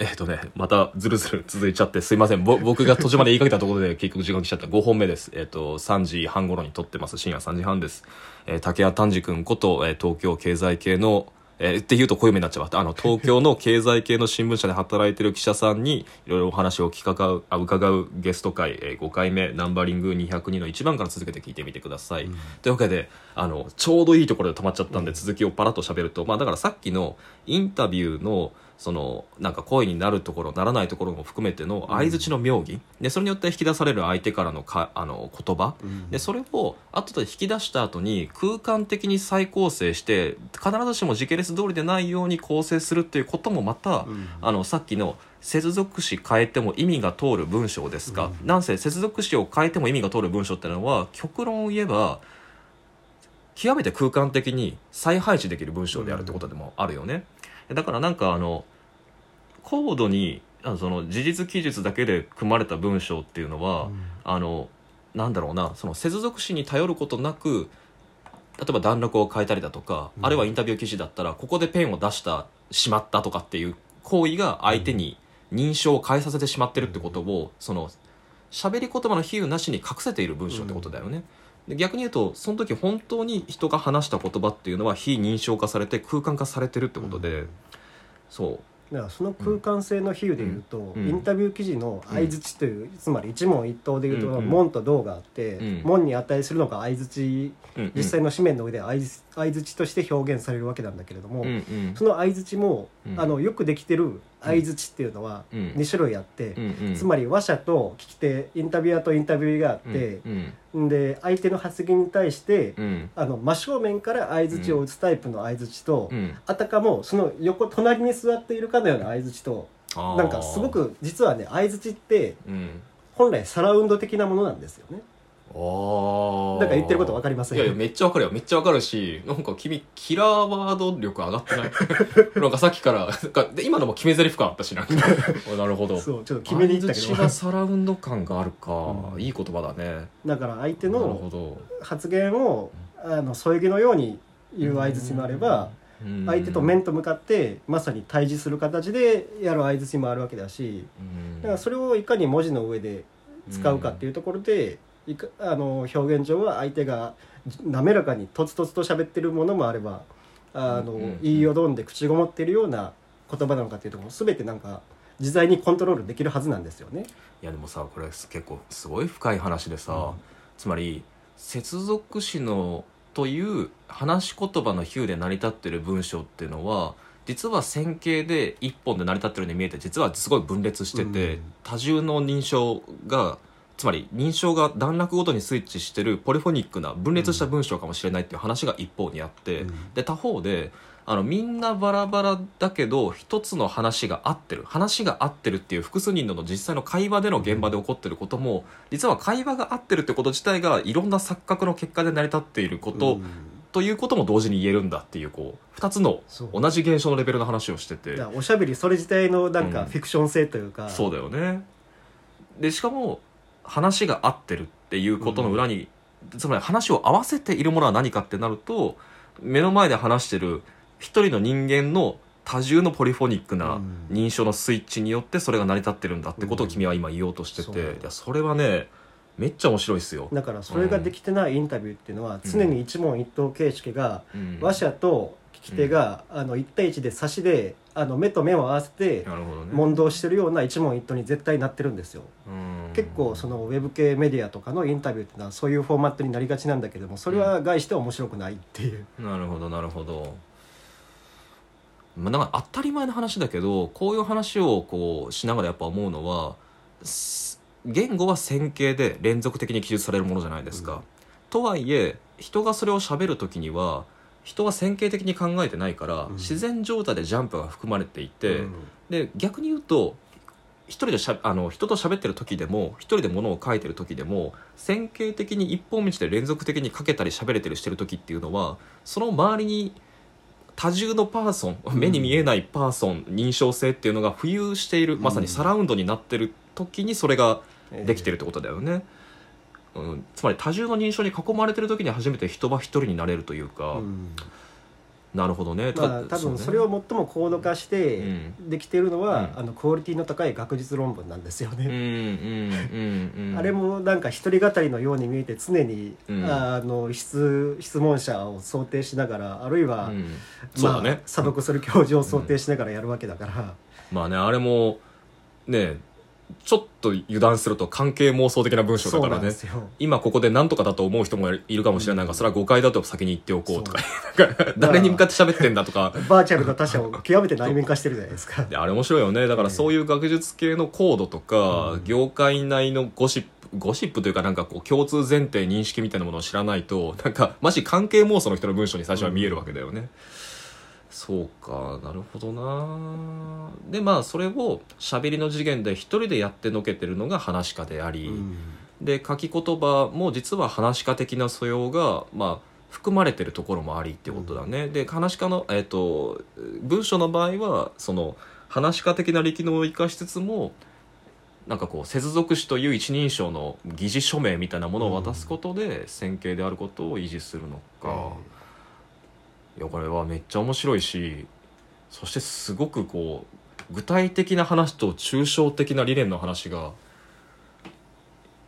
えっ、とね、またずるずる続いちゃってすいません。ぼ 僕が途中まで言いかけたところで結局時間来ちゃった5本目です。えっ、と、3時半頃に撮ってます。深夜3時半です。えー竹谷丹治君こと、えー東京経済系の、えーって言うとこういう目になっちゃうわあの、東京の 経済系の新聞社で働いてる記者さんに、いろいろお話を聞かう、あ伺うゲスト会、えー5回目、ナンバリング202の1番から続けて聞いてみてください。というわけで、あの、ちょうどいいところで止まっちゃったんで、続きをパラッと喋ると、まあだからさっきのインタビューの、そのなんか声になるところならないところも含めての相づちの妙義、でそれによって引き出される相手からのかあの言葉、でそれを後で引き出した後に空間的に再構成して必ずしも時系列通りでないように構成するっていうこともまた、あのさっきの接続詞変えても意味が通る文章ですか、なんせ接続詞を変えても意味が通る文章っていうのは極論を言えば極めて空間的に再配置できる文章であるってことでもあるよね、だからなんかあの高度にあのその事実記述だけで組まれた文章っていうのは、あのなんだろうなその接続詞に頼ることなく例えば段落を変えたりだとか、あるいはインタビュー記事だったらここでペンを出したしまったとかっていう行為が相手に認証を変えさせてしまってるってことを、その喋り言葉の比喩なしに隠せている文章ってことだよね。で逆に言うとその時本当に人が話した言葉っていうのは非認証化されて空間化されてるってことで、そうだからその空間性の比喩でいうと、うん。インタビュー記事の相づちという、つまり一問一答でいうと、うんうん。門と道があって、うん。門に値するのが相づちうんうん。実際の紙面の上で相づ相づちとして表現されるわけなんだけれども、うんうん。その相づちも、うん。あのよくできてる相づちっていうのはうん。2種類あって、つまり話者と聞き手インタビュアーとインタビューがあってう、んで相手の発言に対して、うん。あの真正面から相づちを打つタイプの相づちと、うん。あたかもその横隣に座っているかのような相づちとなんかすごく実はね相づちってうん。本来サラウンド的なものなんですよねあー。なんか言ってること分かりません。いやいやめっちゃわかるよ。めっちゃわかるしなんか君キラーワード力上がってない？なんかさっきからなんかで今のも決め台詞感あったしな。ん かあなるほど。そうちょっと決めに行ったけど。がサラウンド感があるか、うん。いい言葉だね。だから相手のど。発言をあの添え木のように言う相づちもあればうん。相手と面と向かってまさに対峙する形でやる相づちもあるわけだしうん。だからそれをいかに文字の上で使うかっていうところであの表現上は相手が滑らかにとつとつと喋ってるものもあればあの、うんうん言いよどんで口ごもってるような言葉なのかっていうところも全てなんか自在にコントロールできるはずなんですよね。いやでもさこれ結構すごい深い話でさ、うん。つまり接続詞のという話し言葉の比喩で成り立ってる文章っていうのは実は線形で一本で成り立ってるように見えて実はすごい分裂してて、うん。多重の認証がつまり認証が段落ごとにスイッチしてるポリフォニックな分裂した文章かもしれないっていう話が一方にあって、うん。で他方であのみんなバラバラだけど一つの話が合ってる。話が合ってるっていう複数人の実際の会話での現場で起こってることも実は会話が合ってるってこと自体がいろんな錯覚の結果で成り立っていること、うん。ということも同時に言えるんだっていうこう2つの同じ現象のレベルの話をしてて。おしゃべりそれ自体のなんうん。かフィクション性というか、そうだよね。でしかも話が合ってるっていうことの裏に、つまり話を合わせているものは何かってなると目の前で話してる一人の人間の多重のポリフォニックなうん。認証のスイッチによってそれが成り立ってるんだってことを君は今言おうとしてて、そう。いやそれはねめっちゃ面白いっすよ。だからそれができてないインタビューっていうのは常に一問一答形式がうん。話者と聞き手があの1対1で差しであの目と目を合わせてなるほどね。問答してるような一問一答に絶対なってるんですよ。うん。結構そのウェブ系メディアとかのインタビューっていうのはそういうフォーマットになりがちなんだけどもそれは概して面白くないっていう、なるほどなるほど。まあなんか当たり前の話だけどこういう話をこうしながらやっぱ思うのはす言語は線形で連続的に記述されるものじゃないですか、うん。とはいえ人がそれを喋る時には人は線形的に考えてないから、うん。自然状態でジャンプが含まれていて、うん。で逆に言うと一人でしゃあの人と喋ってる時でも一人で物を書いてる時でも線形的に一本道で連続的に書けたり喋れてるしてる時っていうのはその周りに多重のパーソン目に見えないパーソン、認証性っていうのが浮遊しているまさにサラウンドになってる時にそれができてるってことだよね、うん、つまり多重の認証に囲まれてる時に初めて人は一人になれるというか、うん。なるほどね。まあ、多分それを最も高度化してうできているのは、うん。あのクオリティの高い学術論文なんですよね。あれもなんか一人語りのように見えて常に、うん。あの質質問者を想定しながらあるいは、まあ、査読する教授を想定しながらやるわけだから、まあねあれもねちょっと油断すると関係妄想的な文章だからね。今ここで何とかだと思う人もいるかもしれないが、うん。それは誤解だと先に言っておこうとか。誰に向かって喋ってんだとか。バーチャルの他者を極めて内面化してるじゃないですか。であれ面白いよね。だからそういう学術系のコードとか、うん。業界内のゴシップゴシップというかなんかこう共通前提認識みたいなものを知らないとなんかマジ関係妄想の人の文章に最初は見えるわけだよね、そうかなるほどな。でまあそれを喋りの次元で一人でやってのけてるのが話し家であり、うん。で書き言葉も実は話し家的な素養がまあ含まれてるところもありってことだね、で話し家の、えっと文章の場合はその話し家的な力能を生かしつつもなんかこう接続詞という一人称の疑似署名みたいなものを渡すことで線形であることを維持するのか、いやこれはめっちゃ面白いしそしてすごくこう具体的な話と抽象的な理念の話が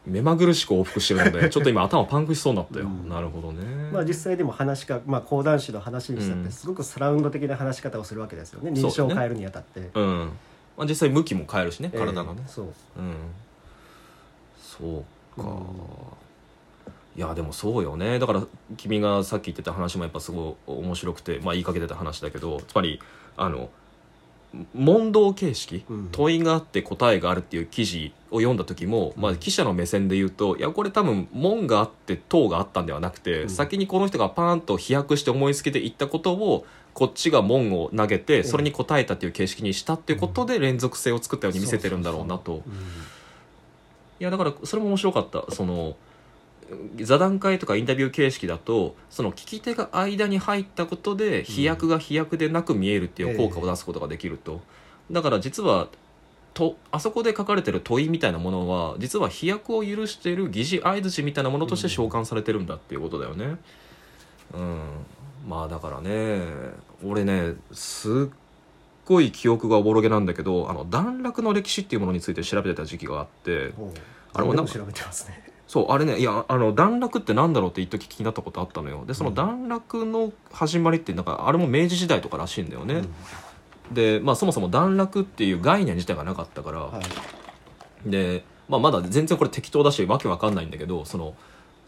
目まぐるしく往復してるので ちょっと今頭パンクしそうになったよ、うん。なるほどね。まあ、実際でも話し家、まあ、講談師の話にしたっうん。てすごくサラウンド的な話し方をするわけですよね。認証を変えるにあたって、うん、まあ、実際向きも変えるしねええ。体のね、そう。うん。そうか、うんいやでもそうよね。だから君がさっき言ってた話もやっぱすごい面白くて、まあ、言いかけてた話だけどつまりあの問答形式、うん。問いがあって答えがあるっていう記事を読んだ時も、まあ、記者の目線で言うといやこれ多分問があって答があったんではなくて、うん。先にこの人がパーンと飛躍して思いつきで言ったことをこっちが問を投げてそれに答えたっていう形式にしたっていうことで連続性を作ったように見せてるんだろうなと。うん。いやだからそれも面白かった。その座談会とかインタビュー形式だとその聞き手が間に入ったことで飛躍が飛躍でなく見えるっていう効果を出すことができると、だから実はとあそこで書かれてる問いみたいなものは実は飛躍を許している疑似相づちみたいなものとして召喚されてるんだっていうことだよね。うん。まあだからね俺ねすっごい記憶がおぼろげなんだけどあの段落の歴史っていうものについて調べてた時期があってあれもなんか調べてますねそうあれねいやあの段落ってなんだろうって一時気になったことあったのよ。でその段落の始まりってなんかあれも明治時代とからしいんだよね、うん。で、まあ、そもそも段落っていう概念自体がなかったから、はい。で、まあ、まだ全然これ適当だしわけわかんないんだけどその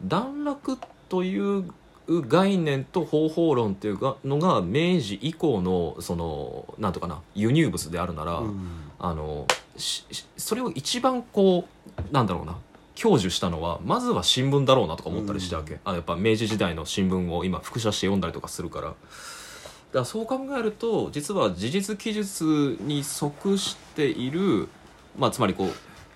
段落という概念と方法論っていうかのが明治以降のそのなんとかな輸入物であるなら、うん。あのそれを一番こうなんだろうな享受したのはまずは新聞だろうなとか思ったりしたわけ、あやっぱ明治時代の新聞を今複写して読んだりとかするから。だからそう考えると実は事実記述に即している、まあ、つまりこう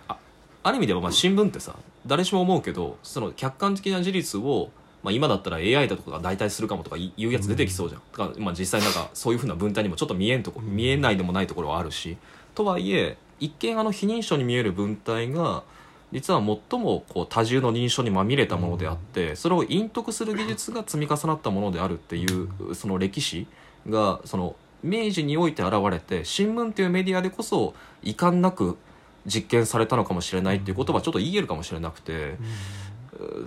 あある意味ではまあ新聞ってさ誰しも思うけどその客観的な事実を、まあ、今だったら AI だとかが代替するかもとかい言うやつ出てきそうじゃん、だからまあ実際なんかそういうふうな文体にもちょっと見えんとこ見えないでもないところはあるし。とはいえ一見あの非認証に見える文体が実は最もこう多重の認証にまみれたものであって、それを隠匿する技術が積み重なったものであるっていうその歴史がその明治において現れて新聞っていうメディアでこそ遺憾なく実験されたのかもしれないっていうことはちょっと言えるかもしれなくて、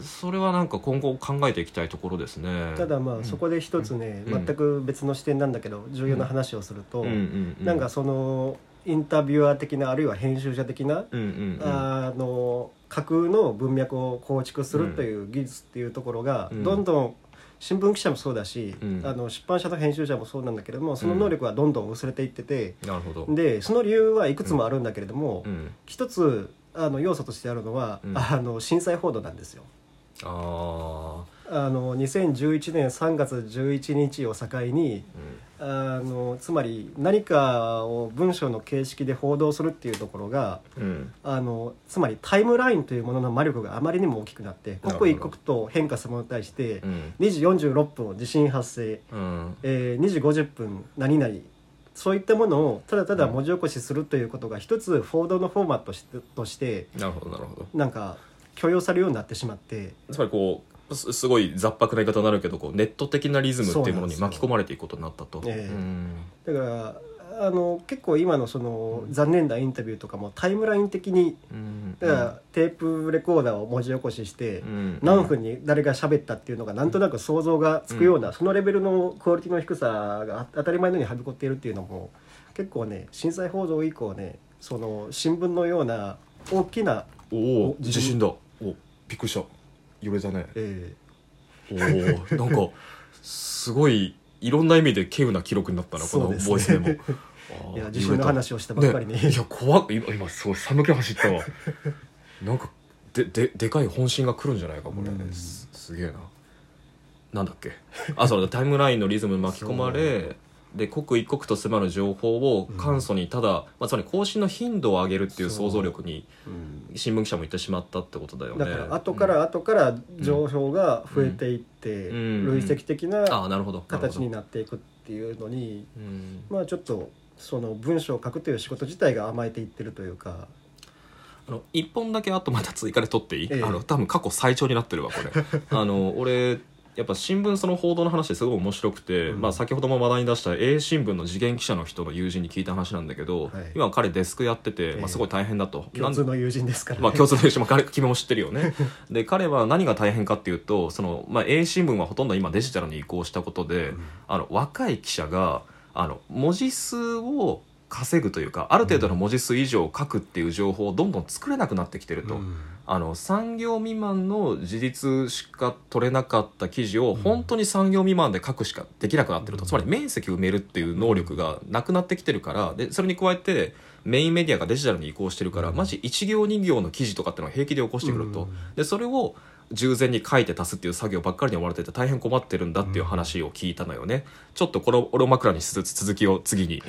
それはなんか今後考えていきたいところですね。ただまうんあそこで一つね、うん。全く別の視点なんだけど重要な話をすると、うん。うん。うん、なんかそのインタビュアー的なあるいは編集者的な、うんうんうん。あの架空の文脈を構築するという技術っていうところが、うん。どんどん新聞記者もそうだし、うん。あの出版社の編集者もそうなんだけれどもその能力はどんどん薄れていってて、なるほど。でその理由はいくつもあるんだけれども、うん、一つあの要素としてあるのは、うん。あの震災報道なんですよ。ああの2011年3月11日を境にあ、あのつまり何かを文章の形式で報道するっていうところがうん。うんあのつまりタイムラインというものの魔力があまりにも大きくなって刻一刻と変化するものに対してうん。2時46分地震発生、うん。えー2時50分何々そういったものをただただ文字起こしするということが一つ報道のフォーマットとしてとしてなるほどなるほど。なんか許容されるようになってしまって。つまりこうすすごい雑白な言い方になるけどこうネット的なリズムっていうものに巻き込まれていくことになったと。ええ。うん。だからあの結構今のその残念なインタビューとかもタイムライン的にうん。だからテープレコーダーを文字起こししてうん。何分に誰が喋ったっていうのがなんとなく想像がつくようなそのレベルのクオリティの低さが当たり前のようにはびこっているっていうのも結構ね震災報道以降ねその新聞のような大きな、おおお地震だ。おびっくりした揺れたねえおおなんかすごいいろんな意味で稀有な記録になったなこのそうですね。ボイスでも。ーいや地震の話をしたばっかりに、ねいや怖っ。今今すごい寒気走ったわ。なんかでででかい本心が来るんじゃないかこれ、うん。すすげえな。なんだっけ。あそうだタイムラインのリズムに巻き込まれで刻一刻と迫る情報を簡素にただ、まあ、つまり更新の頻度を上げるっていう想像力にうん。新聞記者も言ってしまったってことだよね。だから後から後から情報が増えていって、うん。累積的な形になっていくっていうのにうん。まあちょっとその文章を書くという仕事自体が甘えていってるというか。あの一本だけあとまた追加で取っていい、ええ。あの多分過去最長になってるわこれ。あの俺やっぱ新聞その報道の話ですごい面白くて、うん。まあ、先ほども話題に出した A 新聞の次元記者の人の友人に聞いた話なんだけど、はい。今彼デスクやってて、ええ。まあ、すごい大変だと。共通の友人ですから、ね。まあ共通の友人も彼君も知ってるよね。で彼は何が大変かっていうとその、まあ、A 新聞はほとんど今デジタルに移行したことで、あの若い記者があの文字数を稼ぐというかある程度の文字数以上書くっていう情報をどんどん作れなくなってきてると、うんあの3行未満の事実しか取れなかった記事を本当に3行未満で書くしかできなくなってると、うん。つまり面積を埋めるっていう能力がなくなってきてるから。でそれに加えてメインメディアがデジタルに移行してるから、うん。マジ1行2行の記事とかっていうのを平気で起こしてくると、うん。でそれを従前に書いて足すっていう作業ばっかりに追われてて大変困ってるんだっていう話を聞いたのよね、ちょっとこの俺を枕にしつつ続きを次に